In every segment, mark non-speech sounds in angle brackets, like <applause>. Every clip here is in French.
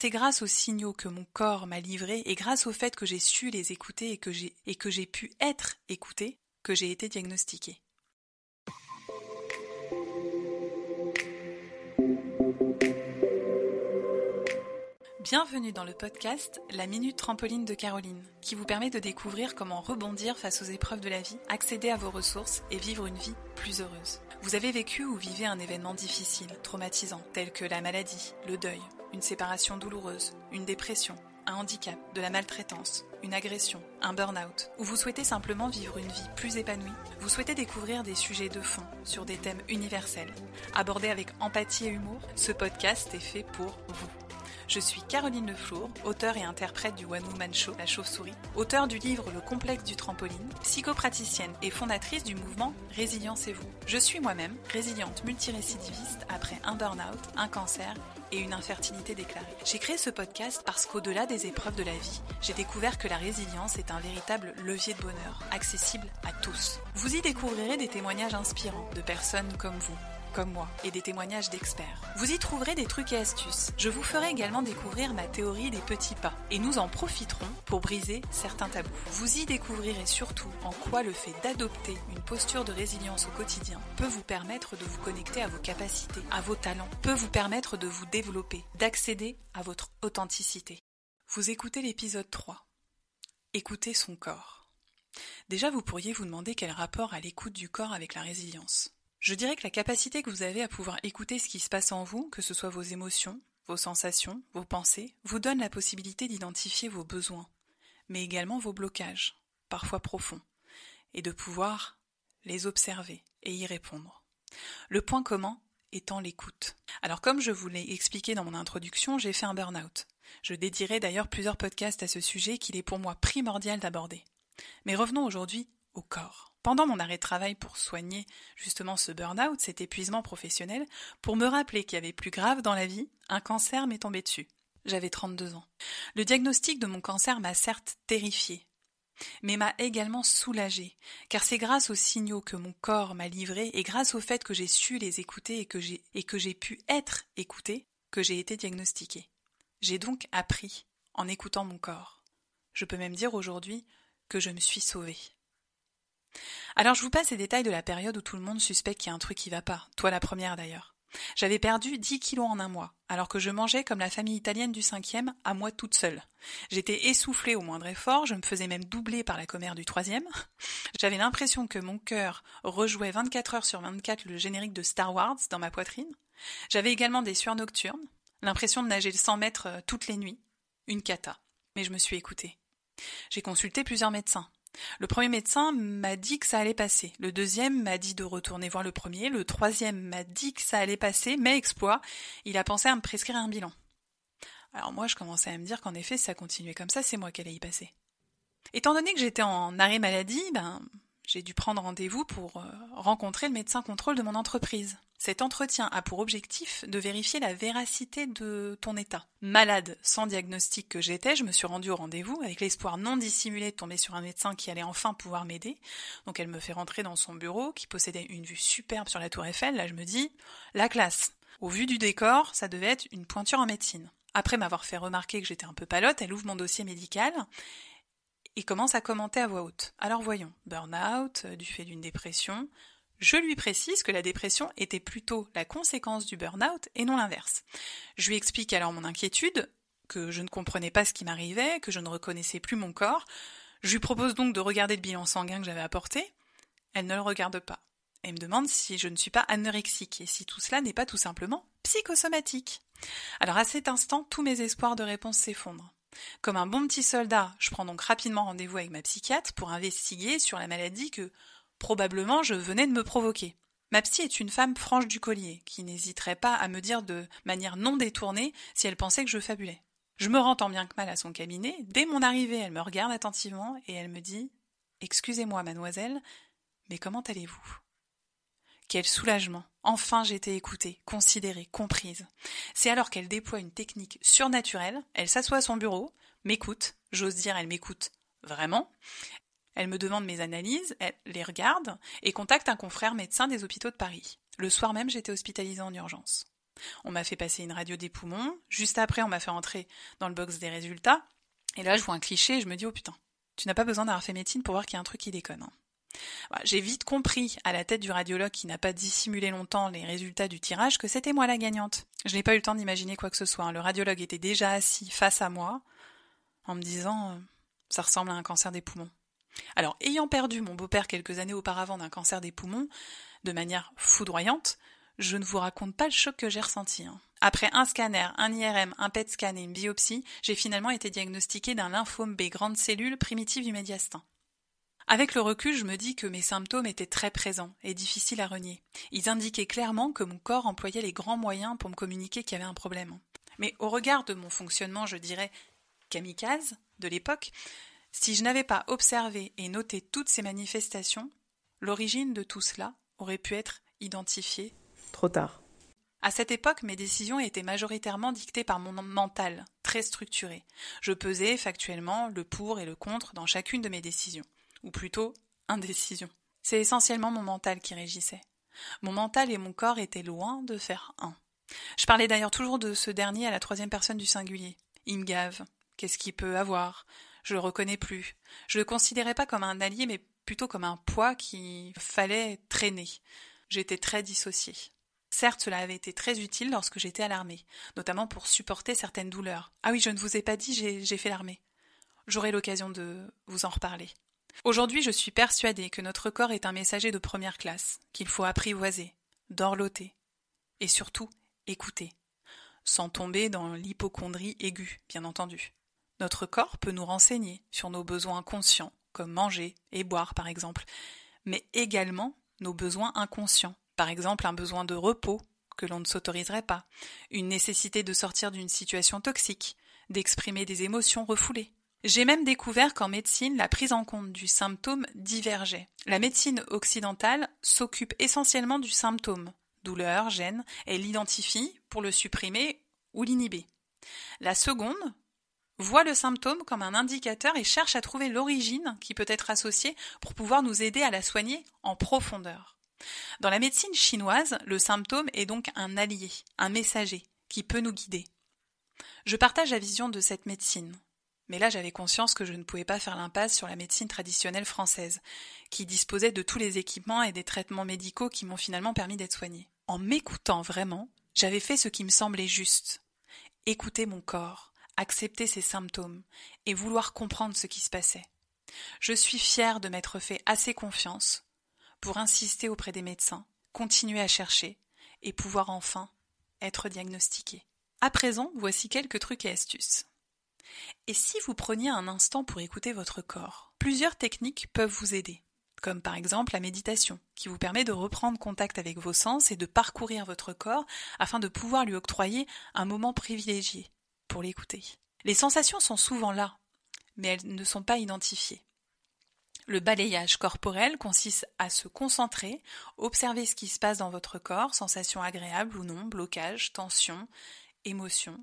C'est grâce aux signaux que mon corps m'a livrés et grâce au fait que j'ai su les écouter et que j'ai pu être écouté que j'ai été diagnostiquée. Bienvenue dans le podcast La Minute Trampoline de Caroline, qui vous permet de découvrir comment rebondir face aux épreuves de la vie, accéder à vos ressources et vivre une vie plus heureuse. Vous avez vécu ou vivez un événement difficile, traumatisant, tel que la maladie, le deuil, une séparation douloureuse, une dépression, un handicap, de la maltraitance, une agression, un burn-out, ou vous souhaitez simplement vivre une vie plus épanouie, vous souhaitez découvrir des sujets de fond sur des thèmes universels, abordés avec empathie et humour, ce podcast est fait pour vous. Je suis Caroline Leflour, auteure et interprète du One Woman Show La Chauve-souris, auteure du livre Le complexe du trampoline, psychopraticienne et fondatrice du mouvement Résilience et vous. Je suis moi-même résiliente multirécidiviste après un burn-out, un cancer et une infertilité déclarée. J'ai créé ce podcast parce qu'au-delà des épreuves de la vie, j'ai découvert que la résilience est un véritable levier de bonheur, accessible à tous. Vous y découvrirez des témoignages inspirants de personnes comme vous comme moi, et des témoignages d'experts. Vous y trouverez des trucs et astuces. Je vous ferai également découvrir ma théorie des petits pas, et nous en profiterons pour briser certains tabous. Vous y découvrirez surtout en quoi le fait d'adopter une posture de résilience au quotidien peut vous permettre de vous connecter à vos capacités, à vos talents, peut vous permettre de vous développer, d'accéder à votre authenticité. Vous écoutez l'épisode 3. Écoutez son corps. Déjà, vous pourriez vous demander quel rapport a l'écoute du corps avec la résilience. Je dirais que la capacité que vous avez à pouvoir écouter ce qui se passe en vous, que ce soit vos émotions, vos sensations, vos pensées, vous donne la possibilité d'identifier vos besoins, mais également vos blocages, parfois profonds, et de pouvoir les observer et y répondre. Le point commun étant l'écoute. Alors comme je vous l'ai expliqué dans mon introduction, j'ai fait un burn-out. Je dédierai d'ailleurs plusieurs podcasts à ce sujet qu'il est pour moi primordial d'aborder. Mais revenons aujourd'hui au corps pendant mon arrêt de travail pour soigner justement ce burn-out, cet épuisement professionnel, pour me rappeler qu'il y avait plus grave dans la vie, un cancer m'est tombé dessus. J'avais 32 ans. Le diagnostic de mon cancer m'a certes terrifié, mais m'a également soulagé, car c'est grâce aux signaux que mon corps m'a livrés et grâce au fait que j'ai su les écouter et que j'ai et que j'ai pu être écouté que j'ai été diagnostiqué. J'ai donc appris en écoutant mon corps. Je peux même dire aujourd'hui que je me suis sauvée. Alors je vous passe les détails de la période où tout le monde suspecte qu'il y a un truc qui va pas, toi la première d'ailleurs. J'avais perdu 10 kilos en un mois, alors que je mangeais comme la famille italienne du cinquième, à moi toute seule. J'étais essoufflée au moindre effort, je me faisais même doubler par la commère du troisième. <laughs> J'avais l'impression que mon cœur rejouait 24 heures sur 24 le générique de Star Wars dans ma poitrine. J'avais également des sueurs nocturnes, l'impression de nager 100 mètres euh, toutes les nuits. Une cata. Mais je me suis écoutée. J'ai consulté plusieurs médecins, le premier médecin m'a dit que ça allait passer. Le deuxième m'a dit de retourner voir le premier. Le troisième m'a dit que ça allait passer, mais exploit, il a pensé à me prescrire un bilan. Alors moi, je commençais à me dire qu'en effet, si ça continuait comme ça, c'est moi qui allais y passer. Étant donné que j'étais en arrêt maladie, ben, j'ai dû prendre rendez-vous pour euh, rencontrer le médecin contrôle de mon entreprise. Cet entretien a pour objectif de vérifier la véracité de ton état. Malade, sans diagnostic que j'étais, je me suis rendue au rendez-vous avec l'espoir non dissimulé de tomber sur un médecin qui allait enfin pouvoir m'aider. Donc elle me fait rentrer dans son bureau qui possédait une vue superbe sur la tour Eiffel. Là je me dis, la classe. Au vu du décor, ça devait être une pointure en médecine. Après m'avoir fait remarquer que j'étais un peu palote, elle ouvre mon dossier médical il commence à commenter à voix haute. Alors voyons, burn-out, euh, du fait d'une dépression. Je lui précise que la dépression était plutôt la conséquence du burn-out et non l'inverse. Je lui explique alors mon inquiétude, que je ne comprenais pas ce qui m'arrivait, que je ne reconnaissais plus mon corps. Je lui propose donc de regarder le bilan sanguin que j'avais apporté. Elle ne le regarde pas. Elle me demande si je ne suis pas anorexique et si tout cela n'est pas tout simplement psychosomatique. Alors à cet instant, tous mes espoirs de réponse s'effondrent. Comme un bon petit soldat, je prends donc rapidement rendez-vous avec ma psychiatre pour investiguer sur la maladie que probablement je venais de me provoquer. Ma psy est une femme franche du collier, qui n'hésiterait pas à me dire de manière non détournée si elle pensait que je fabulais. Je me rends tant bien que mal à son cabinet. Dès mon arrivée, elle me regarde attentivement et elle me dit Excusez-moi, mademoiselle, mais comment allez-vous? Quel soulagement. Enfin j'ai été écoutée, considérée, comprise. C'est alors qu'elle déploie une technique surnaturelle, elle s'assoit à son bureau, m'écoute, j'ose dire elle m'écoute vraiment. Elle me demande mes analyses, elle les regarde et contacte un confrère médecin des hôpitaux de Paris. Le soir même, j'étais hospitalisée en urgence. On m'a fait passer une radio des poumons, juste après on m'a fait entrer dans le box des résultats, et là je vois un cliché et je me dis oh putain, tu n'as pas besoin d'avoir fait médecine pour voir qu'il y a un truc qui déconne. Hein. J'ai vite compris, à la tête du radiologue qui n'a pas dissimulé longtemps les résultats du tirage, que c'était moi la gagnante. Je n'ai pas eu le temps d'imaginer quoi que ce soit. Hein. Le radiologue était déjà assis face à moi, en me disant euh, ça ressemble à un cancer des poumons. Alors, ayant perdu mon beau-père quelques années auparavant d'un cancer des poumons, de manière foudroyante, je ne vous raconte pas le choc que j'ai ressenti. Hein. Après un scanner, un IRM, un PET scan et une biopsie, j'ai finalement été diagnostiqué d'un lymphome B grande cellule primitive du médiastin. Avec le recul, je me dis que mes symptômes étaient très présents et difficiles à renier. Ils indiquaient clairement que mon corps employait les grands moyens pour me communiquer qu'il y avait un problème. Mais au regard de mon fonctionnement, je dirais kamikaze de l'époque, si je n'avais pas observé et noté toutes ces manifestations, l'origine de tout cela aurait pu être identifiée trop tard. À cette époque, mes décisions étaient majoritairement dictées par mon mental, très structuré. Je pesais factuellement le pour et le contre dans chacune de mes décisions ou plutôt indécision. C'est essentiellement mon mental qui régissait. Mon mental et mon corps étaient loin de faire un. Je parlais d'ailleurs toujours de ce dernier à la troisième personne du singulier. Il me gave. Qu'est-ce qu'il peut avoir? Je le reconnais plus. Je le considérais pas comme un allié, mais plutôt comme un poids qu'il fallait traîner. J'étais très dissociée. Certes, cela avait été très utile lorsque j'étais à l'armée, notamment pour supporter certaines douleurs. Ah oui, je ne vous ai pas dit, j'ai fait l'armée. J'aurai l'occasion de vous en reparler. Aujourd'hui, je suis persuadée que notre corps est un messager de première classe, qu'il faut apprivoiser, dorloter, et surtout écouter, sans tomber dans l'hypochondrie aiguë, bien entendu. Notre corps peut nous renseigner sur nos besoins conscients, comme manger et boire par exemple, mais également nos besoins inconscients, par exemple un besoin de repos que l'on ne s'autoriserait pas, une nécessité de sortir d'une situation toxique, d'exprimer des émotions refoulées. J'ai même découvert qu'en médecine, la prise en compte du symptôme divergeait. La médecine occidentale s'occupe essentiellement du symptôme, douleur, gêne, et l'identifie pour le supprimer ou l'inhiber. La seconde voit le symptôme comme un indicateur et cherche à trouver l'origine qui peut être associée pour pouvoir nous aider à la soigner en profondeur. Dans la médecine chinoise, le symptôme est donc un allié, un messager, qui peut nous guider. Je partage la vision de cette médecine. Mais là, j'avais conscience que je ne pouvais pas faire l'impasse sur la médecine traditionnelle française, qui disposait de tous les équipements et des traitements médicaux qui m'ont finalement permis d'être soignée. En m'écoutant vraiment, j'avais fait ce qui me semblait juste. Écouter mon corps, accepter ses symptômes, et vouloir comprendre ce qui se passait. Je suis fière de m'être fait assez confiance pour insister auprès des médecins, continuer à chercher, et pouvoir enfin être diagnostiquée. À présent, voici quelques trucs et astuces. Et si vous preniez un instant pour écouter votre corps Plusieurs techniques peuvent vous aider, comme par exemple la méditation, qui vous permet de reprendre contact avec vos sens et de parcourir votre corps afin de pouvoir lui octroyer un moment privilégié pour l'écouter. Les sensations sont souvent là, mais elles ne sont pas identifiées. Le balayage corporel consiste à se concentrer, observer ce qui se passe dans votre corps, sensations agréables ou non, blocage, tension, émotion,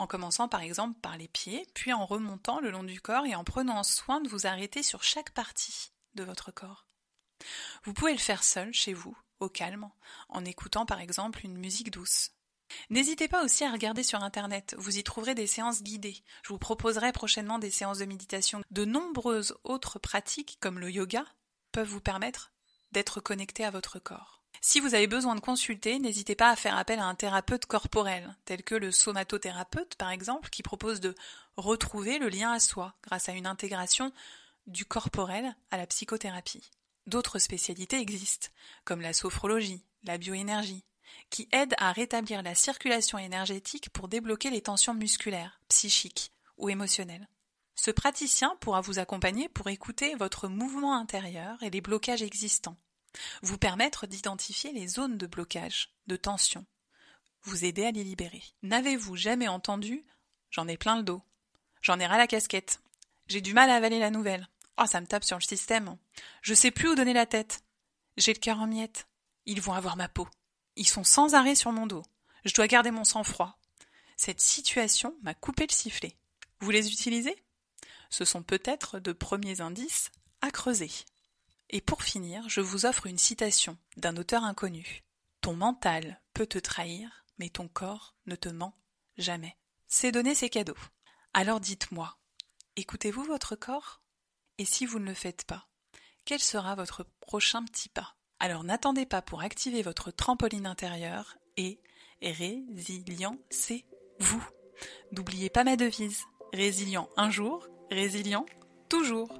en commençant par exemple par les pieds, puis en remontant le long du corps et en prenant soin de vous arrêter sur chaque partie de votre corps. Vous pouvez le faire seul, chez vous, au calme, en écoutant par exemple une musique douce. N'hésitez pas aussi à regarder sur Internet, vous y trouverez des séances guidées. Je vous proposerai prochainement des séances de méditation. De nombreuses autres pratiques, comme le yoga, peuvent vous permettre d'être connecté à votre corps. Si vous avez besoin de consulter, n'hésitez pas à faire appel à un thérapeute corporel, tel que le somatothérapeute par exemple, qui propose de retrouver le lien à soi grâce à une intégration du corporel à la psychothérapie. D'autres spécialités existent, comme la sophrologie, la bioénergie, qui aident à rétablir la circulation énergétique pour débloquer les tensions musculaires, psychiques ou émotionnelles. Ce praticien pourra vous accompagner pour écouter votre mouvement intérieur et les blocages existants vous permettre d'identifier les zones de blocage, de tension, vous aider à les libérer. N'avez-vous jamais entendu J'en ai plein le dos. J'en ai ras la casquette. J'ai du mal à avaler la nouvelle. Oh, ça me tape sur le système. Je sais plus où donner la tête. J'ai le cœur en miettes. Ils vont avoir ma peau. Ils sont sans arrêt sur mon dos. Je dois garder mon sang-froid. Cette situation m'a coupé le sifflet. Vous les utilisez? Ce sont peut-être de premiers indices à creuser. Et pour finir, je vous offre une citation d'un auteur inconnu. Ton mental peut te trahir, mais ton corps ne te ment jamais. C'est donner ses cadeaux. Alors dites-moi, écoutez-vous votre corps? Et si vous ne le faites pas, quel sera votre prochain petit pas? Alors n'attendez pas pour activer votre trampoline intérieure et résilient, c'est vous. N'oubliez pas ma devise, résilient un jour, résilient toujours.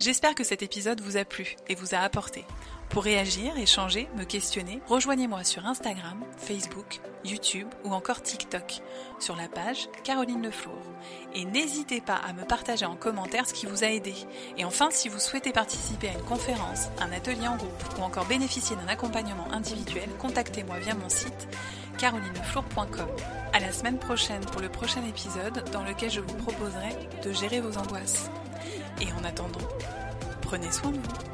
J'espère que cet épisode vous a plu et vous a apporté. Pour réagir, échanger, me questionner, rejoignez-moi sur Instagram, Facebook, YouTube ou encore TikTok sur la page Caroline Leflour. Et n'hésitez pas à me partager en commentaire ce qui vous a aidé. Et enfin, si vous souhaitez participer à une conférence, un atelier en groupe ou encore bénéficier d'un accompagnement individuel, contactez-moi via mon site carolineflour.com. À la semaine prochaine pour le prochain épisode dans lequel je vous proposerai de gérer vos angoisses. Et en attendant, prenez soin de vous.